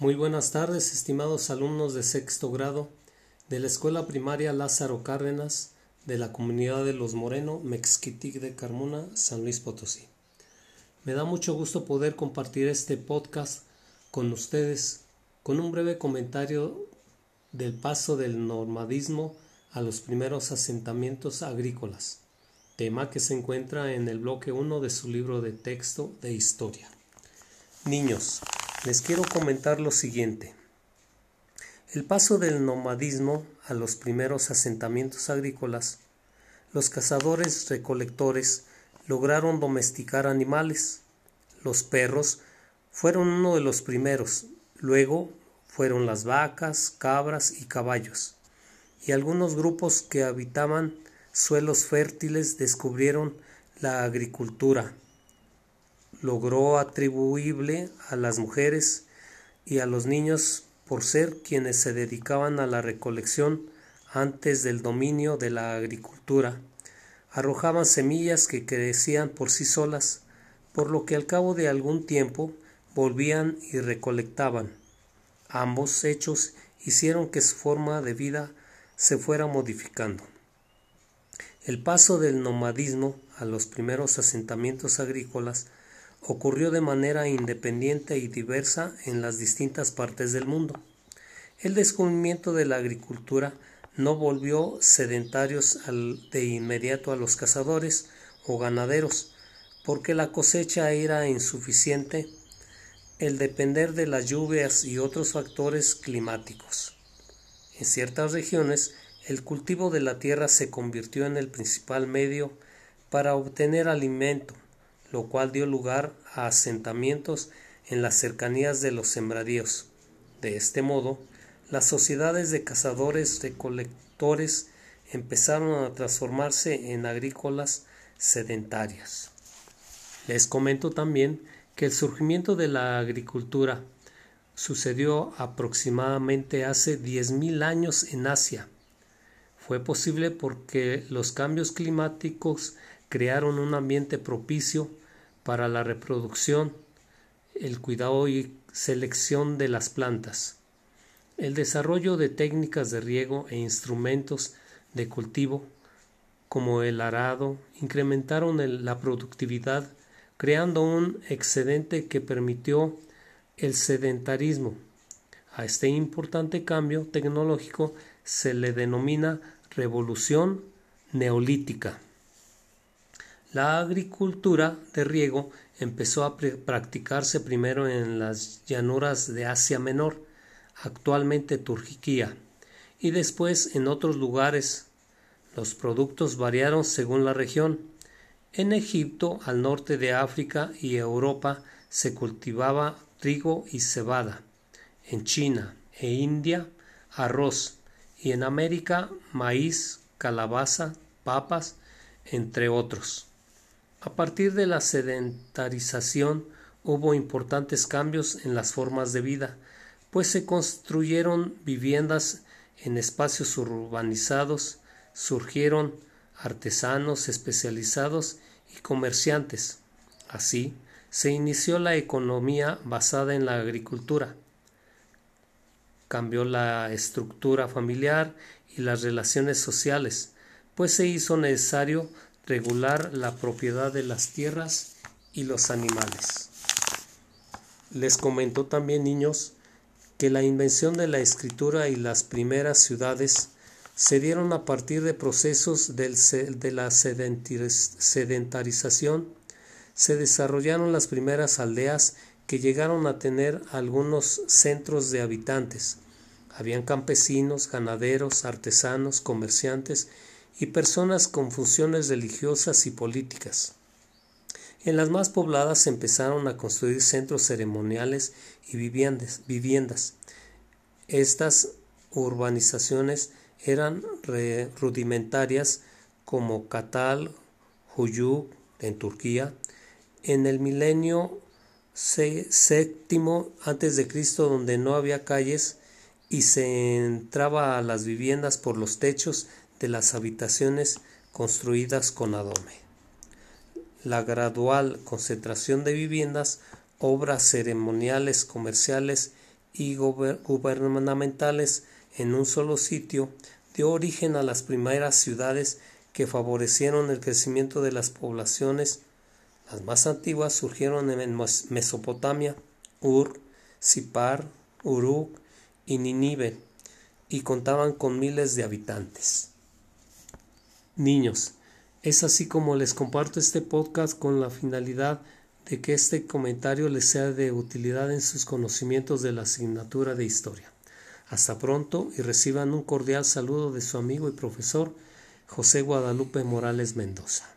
Muy buenas tardes, estimados alumnos de sexto grado de la Escuela Primaria Lázaro Cárdenas de la comunidad de Los Moreno, Mexquitic de Carmona, San Luis Potosí. Me da mucho gusto poder compartir este podcast con ustedes con un breve comentario del paso del nomadismo a los primeros asentamientos agrícolas, tema que se encuentra en el bloque 1 de su libro de texto de historia. Niños, les quiero comentar lo siguiente. El paso del nomadismo a los primeros asentamientos agrícolas, los cazadores recolectores lograron domesticar animales. Los perros fueron uno de los primeros, luego fueron las vacas, cabras y caballos. Y algunos grupos que habitaban suelos fértiles descubrieron la agricultura, logró atribuible a las mujeres y a los niños por ser quienes se dedicaban a la recolección antes del dominio de la agricultura. Arrojaban semillas que crecían por sí solas, por lo que al cabo de algún tiempo volvían y recolectaban. Ambos hechos hicieron que su forma de vida se fuera modificando. El paso del nomadismo a los primeros asentamientos agrícolas ocurrió de manera independiente y diversa en las distintas partes del mundo. El descubrimiento de la agricultura no volvió sedentarios de inmediato a los cazadores o ganaderos, porque la cosecha era insuficiente, el depender de las lluvias y otros factores climáticos. En ciertas regiones, el cultivo de la tierra se convirtió en el principal medio para obtener alimento, lo cual dio lugar a asentamientos en las cercanías de los sembradíos. De este modo, las sociedades de cazadores recolectores empezaron a transformarse en agrícolas sedentarias. Les comento también que el surgimiento de la agricultura sucedió aproximadamente hace 10.000 años en Asia. Fue posible porque los cambios climáticos crearon un ambiente propicio para la reproducción, el cuidado y selección de las plantas, el desarrollo de técnicas de riego e instrumentos de cultivo como el arado incrementaron la productividad creando un excedente que permitió el sedentarismo. A este importante cambio tecnológico se le denomina revolución neolítica. La agricultura de riego empezó a practicarse primero en las llanuras de Asia Menor, actualmente Turquía, y después en otros lugares. Los productos variaron según la región. En Egipto, al norte de África y Europa se cultivaba trigo y cebada. En China e India, arroz. Y en América, maíz, calabaza, papas, entre otros. A partir de la sedentarización hubo importantes cambios en las formas de vida, pues se construyeron viviendas en espacios urbanizados, surgieron artesanos especializados y comerciantes. Así, se inició la economía basada en la agricultura. Cambió la estructura familiar y las relaciones sociales, pues se hizo necesario regular la propiedad de las tierras y los animales. Les comentó también, niños, que la invención de la escritura y las primeras ciudades se dieron a partir de procesos de la sedentarización. Se desarrollaron las primeras aldeas que llegaron a tener algunos centros de habitantes. Habían campesinos, ganaderos, artesanos, comerciantes y personas con funciones religiosas y políticas. En las más pobladas se empezaron a construir centros ceremoniales y viviendas. Estas urbanizaciones eran rudimentarias como Katal, Huyuk en Turquía. En el milenio séptimo antes de Cristo donde no había calles y se entraba a las viviendas por los techos de las habitaciones construidas con adome. La gradual concentración de viviendas, obras ceremoniales comerciales y gubernamentales en un solo sitio dio origen a las primeras ciudades que favorecieron el crecimiento de las poblaciones. Las más antiguas surgieron en Mesopotamia, Ur, Sipar, Uruk y Ninive, y contaban con miles de habitantes. Niños, es así como les comparto este podcast con la finalidad de que este comentario les sea de utilidad en sus conocimientos de la asignatura de historia. Hasta pronto y reciban un cordial saludo de su amigo y profesor José Guadalupe Morales Mendoza.